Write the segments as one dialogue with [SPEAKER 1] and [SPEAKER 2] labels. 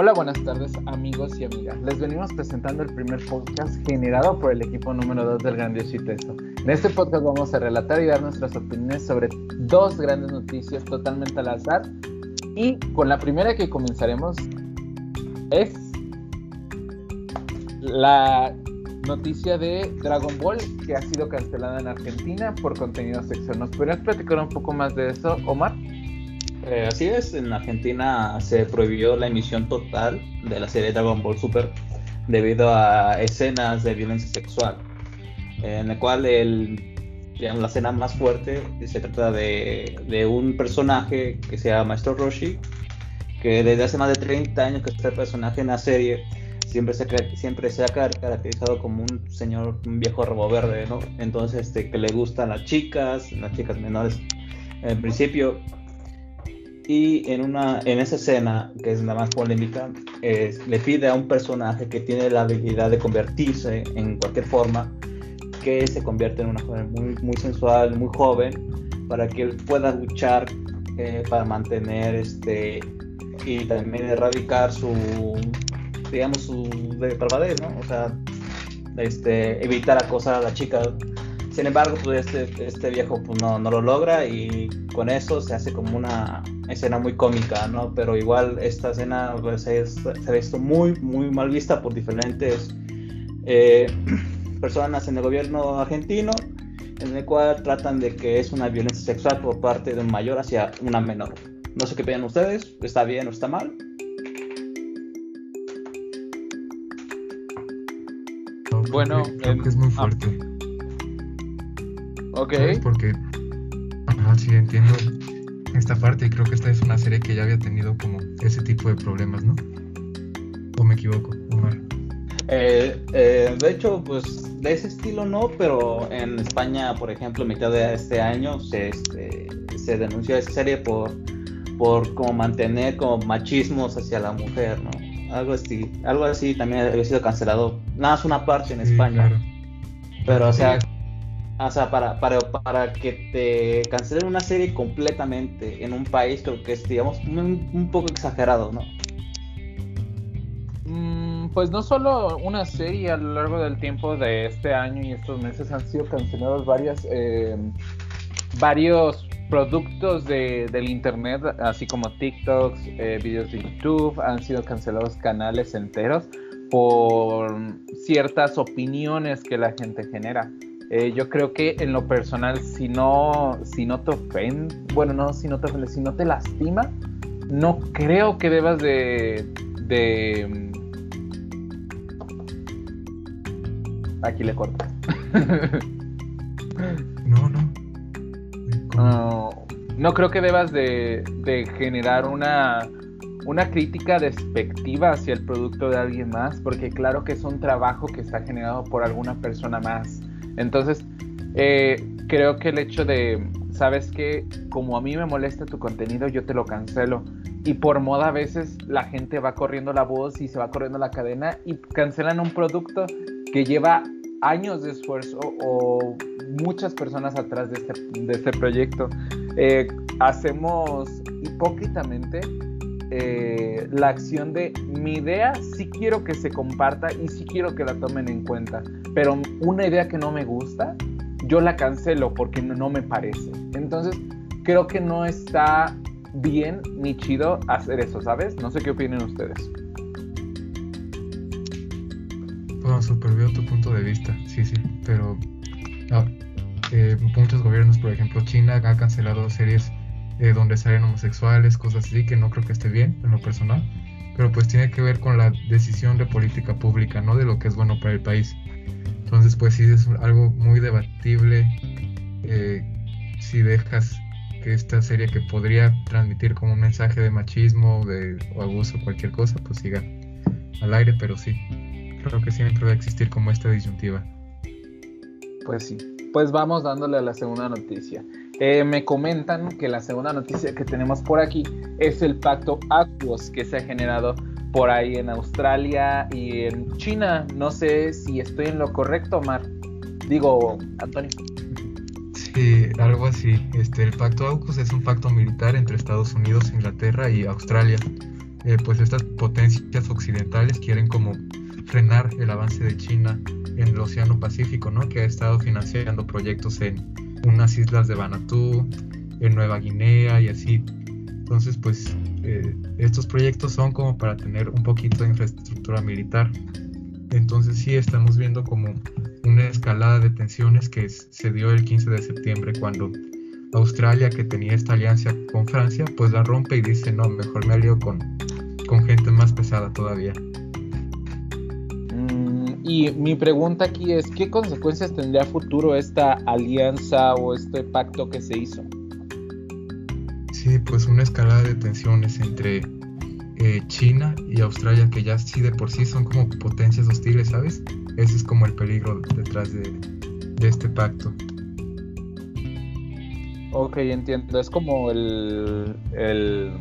[SPEAKER 1] Hola, buenas tardes amigos y amigas. Les venimos presentando el primer podcast generado por el equipo número 2 del Grandiosito En este podcast vamos a relatar y dar nuestras opiniones sobre dos grandes noticias totalmente al azar. Y con la primera que comenzaremos es la noticia de Dragon Ball que ha sido cancelada en Argentina por contenido sexual. ¿Nos podrías platicar un poco más de eso, Omar?
[SPEAKER 2] Eh, así es, en Argentina se prohibió la emisión total de la serie Dragon Ball Super debido a escenas de violencia sexual, en la cual el, la escena más fuerte se trata de, de, un personaje que se llama Maestro Roshi, que desde hace más de 30 años que está el personaje en la serie, siempre se, siempre se ha caracterizado como un señor, un viejo robo verde, ¿no? Entonces, este, que le gustan las chicas, las chicas menores. En principio, y en, una, en esa escena, que es la más polémica, le pide a un personaje que tiene la habilidad de convertirse en cualquier forma, que se convierte en una joven muy, muy sensual, muy joven, para que él pueda luchar eh, para mantener este y también erradicar su, digamos, su depravadez, ¿no? O sea, este, evitar acosar a la chica sin embargo, pues este, este viejo pues, no, no, lo logra y con eso se hace como una escena muy cómica, ¿no? Pero igual esta escena pues, se ha visto muy, muy mal vista por diferentes eh, personas en el gobierno argentino, en el cual tratan de que es una violencia sexual por parte de un mayor hacia una menor. No sé qué piensan ustedes, ¿está bien o está mal?
[SPEAKER 3] bueno, creo que es muy ah,
[SPEAKER 1] Ok.
[SPEAKER 3] Porque, ajá, sí, entiendo esta parte y creo que esta es una serie que ya había tenido como ese tipo de problemas, ¿no? ¿O me equivoco, Omar?
[SPEAKER 2] Eh, eh, de hecho, pues de ese estilo no, pero en España, por ejemplo, en mitad de este año se, este, se denunció esa serie por, por como mantener como machismos hacia la mujer, ¿no? Algo así, algo así también había sido cancelado, nada más una parte en España. Pero, o sea, o sea, para, para, para que te cancelen una serie completamente en un país, creo que es, digamos, un, poco exagerado, ¿no?
[SPEAKER 1] Mm, pues no solo una serie a lo largo del tiempo de este año y estos meses han sido cancelados varias, eh, varios productos de, del internet, así como TikToks, eh, videos de YouTube, han sido cancelados canales enteros por ciertas opiniones que la gente genera. Eh, yo creo que en lo personal, si no, si no te ofende, bueno, no, si no te ofende, si no te lastima, no creo que debas de, de... Aquí le corto.
[SPEAKER 3] no, no.
[SPEAKER 1] No, no creo que debas de, de generar una, una crítica despectiva hacia el producto de alguien más, porque claro que es un trabajo que está generado por alguna persona más. Entonces, eh, creo que el hecho de, sabes que como a mí me molesta tu contenido, yo te lo cancelo. Y por moda a veces la gente va corriendo la voz y se va corriendo la cadena y cancelan un producto que lleva años de esfuerzo o muchas personas atrás de este, este proyecto. Eh, hacemos hipócritamente eh, la acción de mi idea sí quiero que se comparta y sí quiero que la tomen en cuenta, pero una idea que no me gusta, yo la cancelo porque no, me parece. Entonces, creo que no está bien ni chido hacer eso, ¿sabes? No sé qué opinan ustedes.
[SPEAKER 3] Bueno, super veo tu punto de vista, sí, sí, pero ah, eh, muchos gobiernos, por ejemplo, China ha cancelado series eh, donde salen homosexuales, cosas así, que no creo que esté bien en lo personal, pero pues tiene que ver con la decisión de política pública, no de lo que es bueno para el país. Entonces, pues sí, es algo muy debatible eh, si dejas que esta serie que podría transmitir como un mensaje de machismo de, o abuso, cualquier cosa, pues siga al aire, pero sí, creo que siempre va a existir como esta disyuntiva.
[SPEAKER 1] Pues sí, pues vamos dándole a la segunda noticia. Eh, me comentan que la segunda noticia que tenemos por aquí es el pacto Aquos que se ha generado por ahí en Australia y en China. No sé si estoy en lo correcto, Mar. Digo, Antonio.
[SPEAKER 3] Sí, algo así. Este, el pacto AUKUS es un pacto militar entre Estados Unidos, Inglaterra y Australia. eh, pues estas potencias occidentales quieren como frenar el avance de China en el Océano Pacífico, ¿no? Que ha estado financiando proyectos en unas islas de Vanuatu, en Nueva Guinea y así. Entonces, pues eh, estos proyectos son como para tener un poquito de infraestructura militar. Entonces sí estamos viendo como una escalada de tensiones que se dio el 15 de septiembre cuando Australia, que tenía esta alianza con Francia, pues la rompe y dice, no, mejor me alío con, con gente más pesada todavía.
[SPEAKER 1] Y mi pregunta aquí es, ¿qué consecuencias tendría futuro esta alianza o este pacto que se hizo?
[SPEAKER 3] Sí, pues una escalada de tensiones entre eh, China y Australia, que ya sí de por sí son como potencias hostiles, ¿sabes? Ese es como el peligro detrás de, de este pacto.
[SPEAKER 1] Ok, entiendo. Es como el, el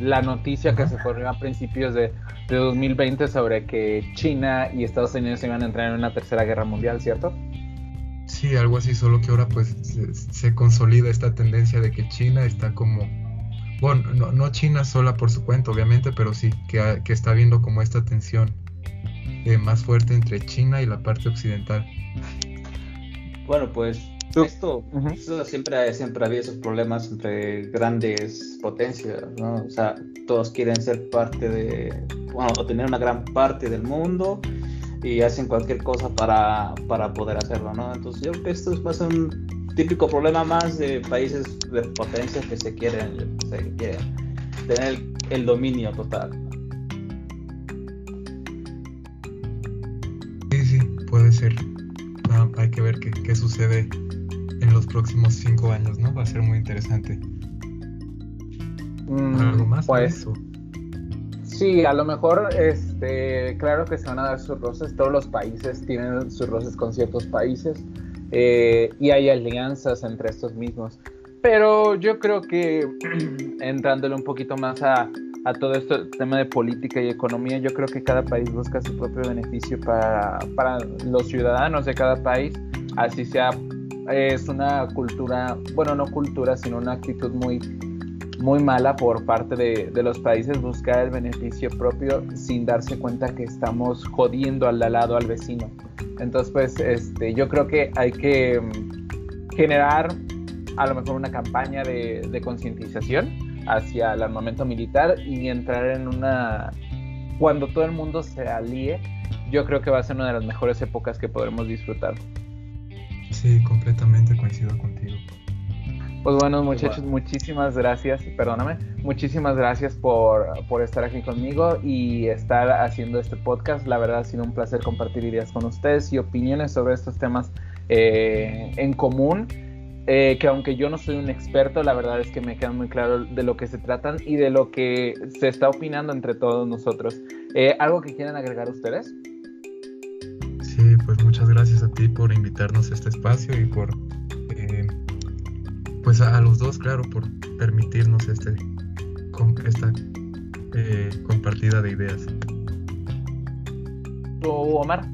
[SPEAKER 1] la noticia que se corrió a principios de, de, 2020 sobre que China y Estados Unidos iban a entrar en una tercera guerra mundial, ¿cierto?
[SPEAKER 3] Sí, algo así, solo que ahora pues se, consolida esta tendencia de que China está como, bueno, no, no China sola por su cuenta, obviamente, pero sí, que, que está viendo como esta tensión eh, más fuerte entre China y la parte occidental.
[SPEAKER 2] Bueno, pues esto, siempre, siempre había esos problemas entre grandes potencias, ¿no? O sea, todos quieren ser parte de, bueno, o tener una gran parte del mundo y hacen cualquier cosa para, para poder hacerlo, ¿no? Entonces yo creo que esto va a ser un típico problema más de países de potencias que se quieren, se quieren tener el, dominio total.
[SPEAKER 3] Sí, sí, puede ser. Ah, hay que ver qué, qué sucede en los próximos cinco años, ¿no? Va a ser muy interesante.
[SPEAKER 1] Mm, ¿Algo más? Pues, sí, a lo mejor, este, claro que se van a dar sus roces. Todos los países tienen sus roces con ciertos países eh, y hay alianzas entre estos mismos. Pero yo creo que entrándole un poquito más a, a todo este tema de política y economía, yo creo que cada país busca su propio beneficio para, para los ciudadanos de cada país, así sea es una cultura, bueno, no cultura, sino una actitud muy, muy mala por parte de, los países buscar el beneficio propio sin darse cuenta que estamos jodiendo al lado, al vecino. Entonces, pues, este, yo creo que hay que mm, generar a lo mejor una campaña de, de concientización hacia el armamento militar y entrar en una... Cuando todo el mundo se alíe, yo creo que va a ser una de las mejores épocas que podremos disfrutar.
[SPEAKER 3] Sí, completamente coincido contigo.
[SPEAKER 1] Pues bueno, muchachos, muchísimas gracias, perdóname, muchísimas gracias por, por, estar aquí conmigo y estar haciendo este podcast. La verdad ha sido un placer compartir ideas con ustedes y opiniones sobre estos temas eh, en común. Eh, que aunque yo no soy un experto, la verdad es que me queda muy claro de lo que se tratan y de lo que se está opinando entre todos nosotros. Eh, ¿Algo que quieran agregar ustedes?
[SPEAKER 3] Gracias a ti por invitarnos a este espacio y por, eh, pues a, los dos, claro, por permitirnos este, esta eh, compartida de ideas.
[SPEAKER 1] ¿Tú, Omar,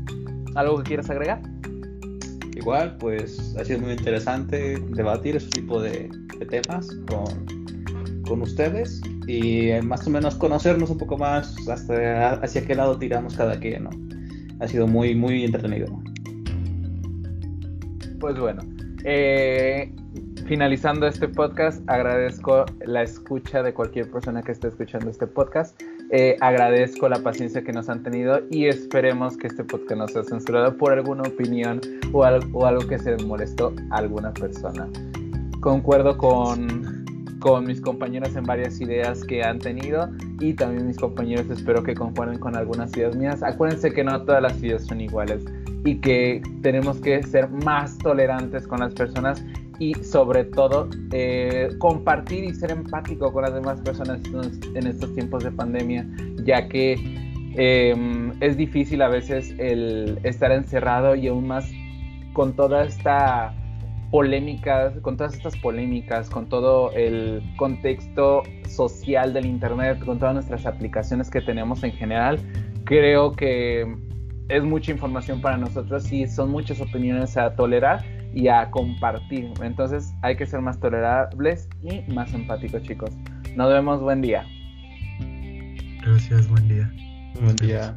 [SPEAKER 1] algo que quieras agregar?
[SPEAKER 2] Igual, pues ha sido muy interesante debatir ese tipo de, temas con, con, ustedes y más o menos conocernos un poco más hasta hacia qué lado tiramos cada quien, ¿no? ha sido muy, muy entretenido.
[SPEAKER 1] Pues bueno, eh, finalizando este podcast, agradezco la escucha de cualquier persona que esté escuchando este podcast. Eh, agradezco la paciencia que nos han tenido y esperemos que este podcast no sea censurado por alguna opinión o algo, que se molestó a alguna persona. Concuerdo con con mis compañeros en varias ideas que han tenido y también mis compañeros espero que concuerden con algunas ideas mías. Acuérdense que no todas las ideas son iguales y que tenemos que ser más tolerantes con las personas y sobre todo eh, compartir y ser empático con las demás personas en estos tiempos de pandemia, ya que em, es difícil a veces el estar encerrado y aún más con toda esta polémicas, con todas estas polémicas, con todo el contexto social del Internet, con todas nuestras aplicaciones que tenemos en general, creo que es mucha información para nosotros y son muchas opiniones a tolerar y a compartir. Entonces hay que ser más tolerables y más empáticos, chicos. Nos vemos, buen día.
[SPEAKER 3] Gracias, buen día.
[SPEAKER 2] Buen día.